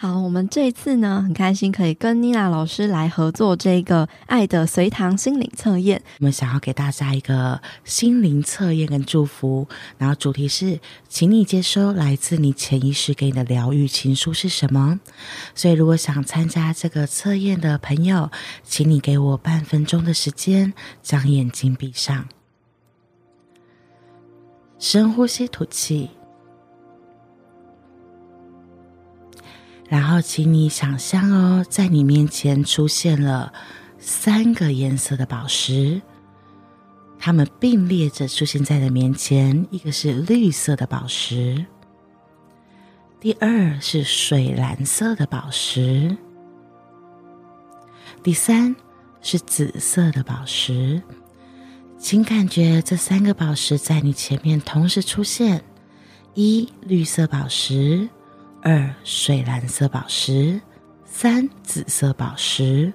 好，我们这一次呢，很开心可以跟妮娜老师来合作这个爱的随堂心灵测验。我们想要给大家一个心灵测验跟祝福，然后主题是，请你接收来自你潜意识给你的疗愈情书是什么？所以，如果想参加这个测验的朋友，请你给我半分钟的时间，将眼睛闭上，深呼吸，吐气。然后，请你想象哦，在你面前出现了三个颜色的宝石，它们并列着出现在你的面前。一个是绿色的宝石，第二是水蓝色的宝石，第三是紫色的宝石。请感觉这三个宝石在你前面同时出现：一绿色宝石。二水蓝色宝石，三紫色宝石。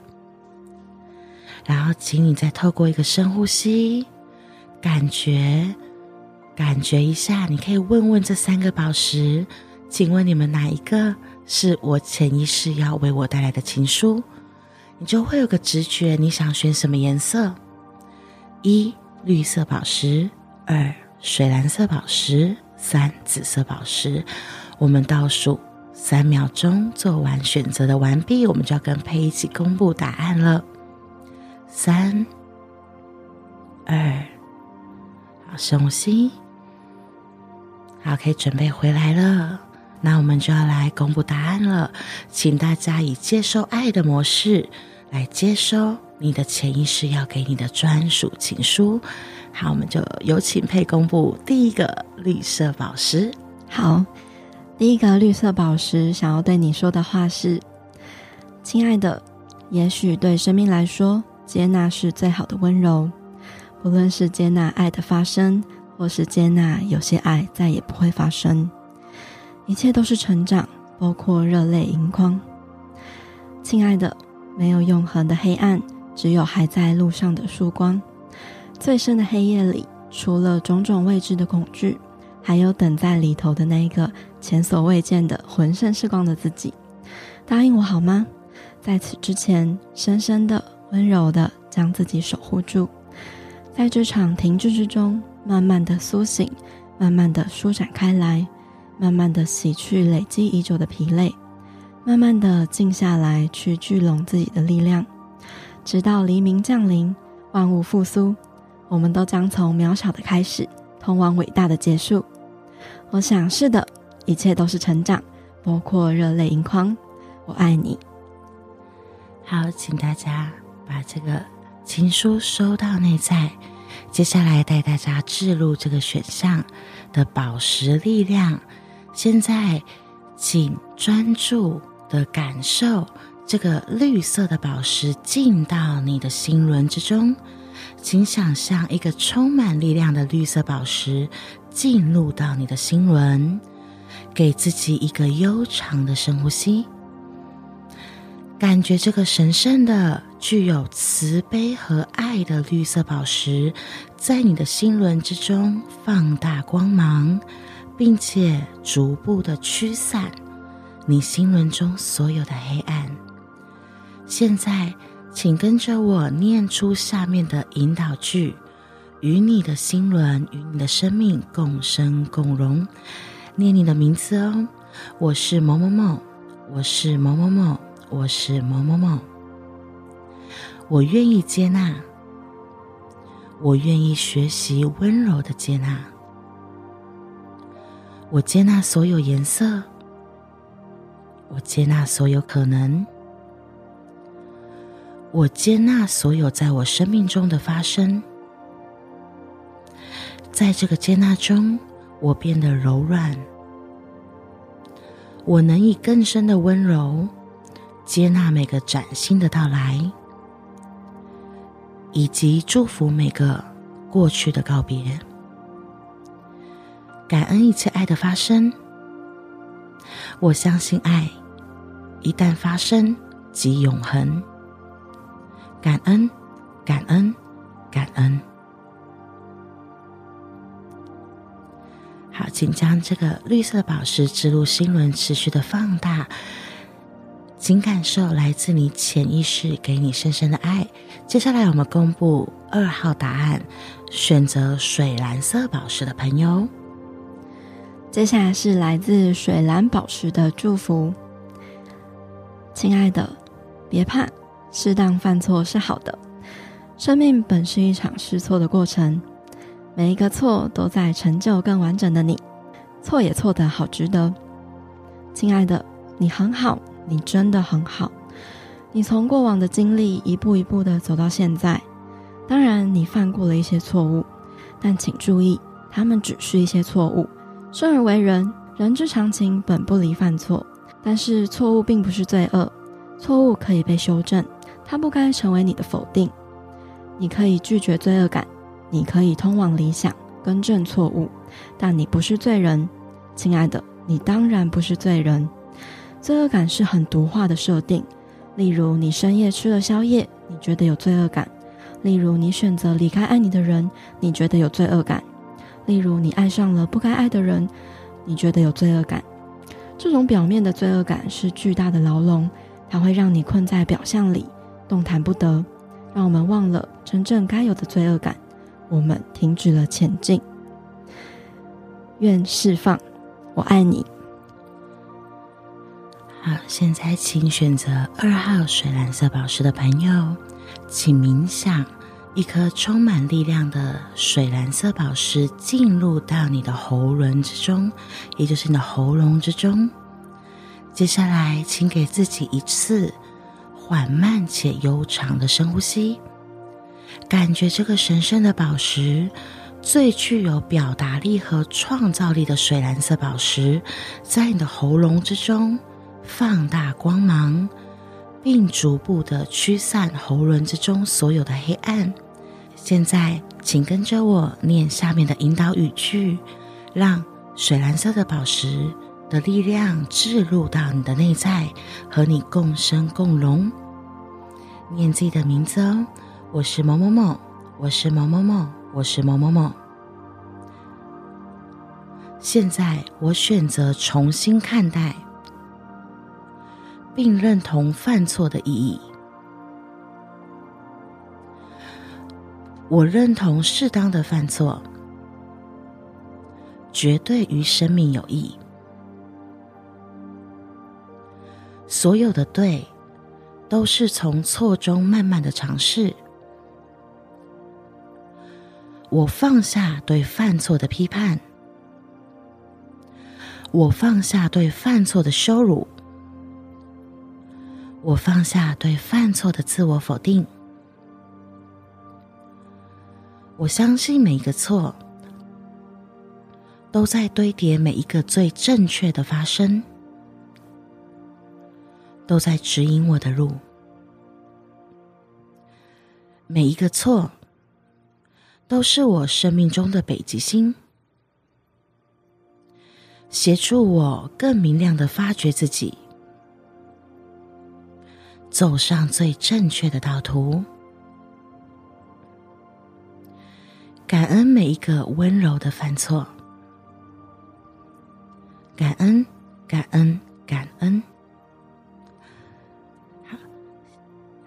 然后，请你再透过一个深呼吸，感觉，感觉一下。你可以问问这三个宝石，请问你们哪一个是我潜意识要为我带来的情书？你就会有个直觉，你想选什么颜色？一绿色宝石，二水蓝色宝石，三紫色宝石。我们倒数三秒钟，做完选择的完毕，我们就要跟佩一起公布答案了。三、二，好，深呼吸，好，可以准备回来了。那我们就要来公布答案了，请大家以接受爱的模式来接收你的潜意识要给你的专属情书。好，我们就有请佩公布第一个绿色宝石。好。第一个绿色宝石想要对你说的话是：亲爱的，也许对生命来说，接纳是最好的温柔。不论是接纳爱的发生，或是接纳有些爱再也不会发生，一切都是成长，包括热泪盈眶。亲爱的，没有永恒的黑暗，只有还在路上的曙光。最深的黑夜里，除了种种未知的恐惧。还有等在里头的那一个前所未见的浑身是光的自己，答应我好吗？在此之前，深深的、温柔的将自己守护住，在这场停滞之中，慢慢的苏醒，慢慢的舒展开来，慢慢的洗去累积已久的疲累，慢慢的静下来，去聚拢自己的力量，直到黎明降临，万物复苏，我们都将从渺小的开始，通往伟大的结束。我想是的，一切都是成长，包括热泪盈眶。我爱你。好，请大家把这个情书收到内在。接下来带大家置入这个选项的宝石力量。现在，请专注的感受这个绿色的宝石进到你的心轮之中。请想象一个充满力量的绿色宝石。进入到你的心轮，给自己一个悠长的深呼吸，感觉这个神圣的、具有慈悲和爱的绿色宝石，在你的心轮之中放大光芒，并且逐步的驱散你心轮中所有的黑暗。现在，请跟着我念出下面的引导句。与你的心轮，与你的生命共生共荣。念你的名字哦，我是某某某，我是某某某，我是某某某。我愿意接纳，我愿意学习温柔的接纳。我接纳所有颜色，我接纳所有可能，我接纳所有在我生命中的发生，在这个接纳中，我变得柔软。我能以更深的温柔接纳每个崭新的到来，以及祝福每个过去的告别。感恩一切爱的发生。我相信爱一旦发生即永恒。感恩，感恩，感恩。好，请将这个绿色的宝石植入心轮，持续的放大，请感受来自你潜意识给你深深的爱。接下来，我们公布二号答案，选择水蓝色宝石的朋友。接下来是来自水蓝宝石的祝福，亲爱的，别怕，适当犯错是好的。生命本是一场试错的过程，每一个错都在成就更完整的你。错也错得好值得，亲爱的，你很好，你真的很好。你从过往的经历一步一步的走到现在，当然你犯过了一些错误，但请注意，他们只是一些错误。生而为人，人之常情，本不离犯错。但是错误并不是罪恶，错误可以被修正，它不该成为你的否定。你可以拒绝罪恶感，你可以通往理想，更正错误，但你不是罪人，亲爱的，你当然不是罪人。罪恶感是很毒化的设定，例如你深夜吃了宵夜，你觉得有罪恶感；例如你选择离开爱你的人，你觉得有罪恶感。例如，你爱上了不该爱的人，你觉得有罪恶感。这种表面的罪恶感是巨大的牢笼，它会让你困在表象里，动弹不得，让我们忘了真正该有的罪恶感。我们停止了前进。愿释放，我爱你。好，现在请选择二号水蓝色宝石的朋友，请冥想。一颗充满力量的水蓝色宝石进入到你的喉轮之中，也就是你的喉咙之中。接下来，请给自己一次缓慢且悠长的深呼吸，感觉这个神圣的宝石，最具有表达力和创造力的水蓝色宝石，在你的喉咙之中放大光芒。并逐步的驱散喉咙之中所有的黑暗。现在，请跟着我念下面的引导语句，让水蓝色的宝石的力量置入到你的内在，和你共生共荣。念自己的名字哦，我是某某某，我是某某某，我是某某某。现在，我选择重新看待。并认同犯错的意义。我认同适当的犯错，绝对与生命有益。所有的对，都是从错中慢慢的尝试。我放下对犯错的批判，我放下对犯错的羞辱。我放下对犯错的自我否定，我相信每一个错都在堆叠每一个最正确的发生，都在指引我的路。每一个错都是我生命中的北极星，协助我更明亮的发掘自己。走上最正确的道途，感恩每一个温柔的犯错，感恩，感恩，感恩。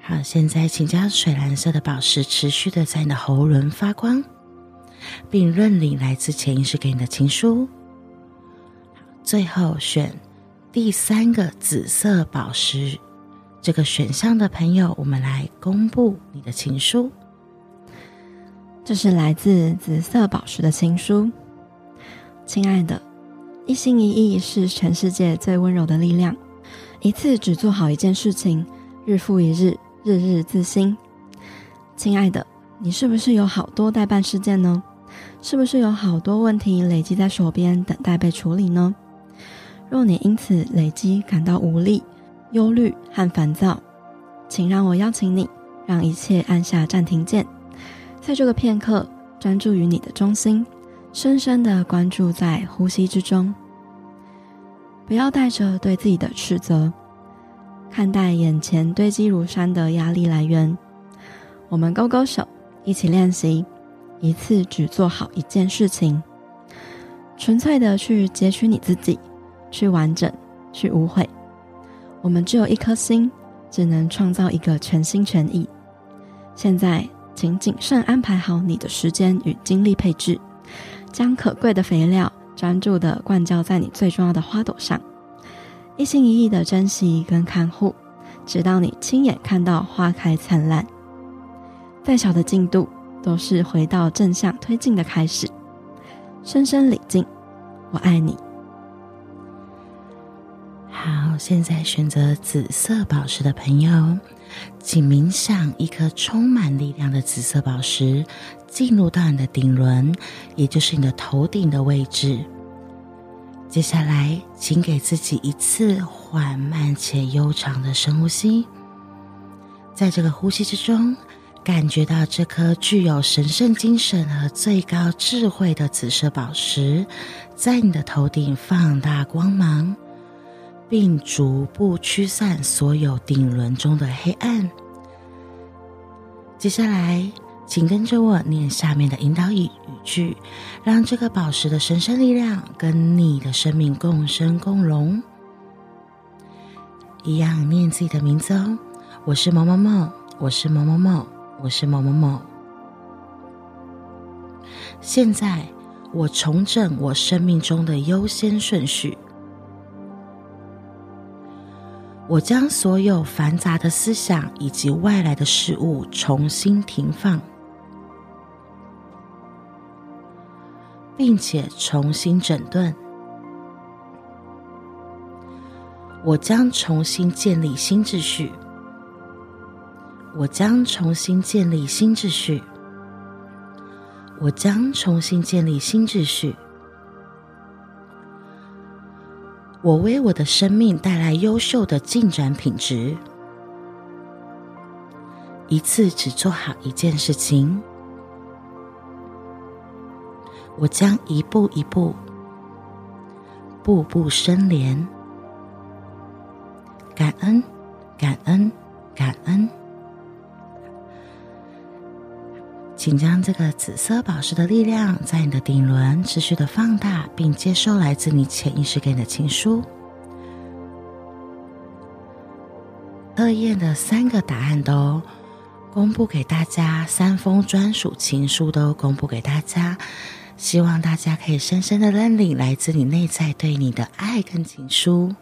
好，现在请将水蓝色的宝石持续的在你的喉轮发光，并认领来自潜意识给你的情书。最后选第三个紫色宝石。这个选项的朋友，我们来公布你的情书。这是来自紫色宝石的情书，亲爱的，一心一意是全世界最温柔的力量。一次只做好一件事情，日复一日，日日自新。亲爱的，你是不是有好多待办事件呢？是不是有好多问题累积在手边，等待被处理呢？若你因此累积感到无力、忧虑和烦躁，请让我邀请你，让一切按下暂停键，在这个片刻，专注于你的中心，深深的关注在呼吸之中。不要带着对自己的斥责，看待眼前堆积如山的压力来源。我们勾勾手，一起练习，一次只做好一件事情，纯粹的去截取你自己。去完整，去无悔。我们只有一颗心，只能创造一个全心全意。现在，请谨慎安排好你的时间与精力配置，将可贵的肥料专注的灌浇在你最重要的花朵上，一心一意的珍惜跟看护，直到你亲眼看到花开灿烂。再小的进度，都是回到正向推进的开始。深深礼敬，我爱你。好，现在选择紫色宝石的朋友，请冥想一颗充满力量的紫色宝石进入到你的顶轮，也就是你的头顶的位置。接下来，请给自己一次缓慢且悠长的深呼吸，在这个呼吸之中，感觉到这颗具有神圣精神和最高智慧的紫色宝石，在你的头顶放大光芒。并逐步驱散所有顶轮中的黑暗。接下来，请跟着我念下面的引导语语句，让这个宝石的神圣力量跟你的生命共生共荣。一样念自己的名字哦，我是某某某，我是某某某，我是某某某。现在，我重整我生命中的优先顺序。我将所有繁杂的思想以及外来的事物重新停放，并且重新整顿。我将重新建立新秩序。我将重新建立新秩序。我将重新建立新秩序。我为我的生命带来优秀的进展品质。一次只做好一件事情。我将一步一步、步步生莲。感恩，感恩，感恩。请将这个紫色宝石的力量在你的顶轮持续的放大，并接收来自你潜意识给你的情书。测验的三个答案都公布给大家，三封专属情书都公布给大家，希望大家可以深深的认领来自你内在对你的爱跟情书。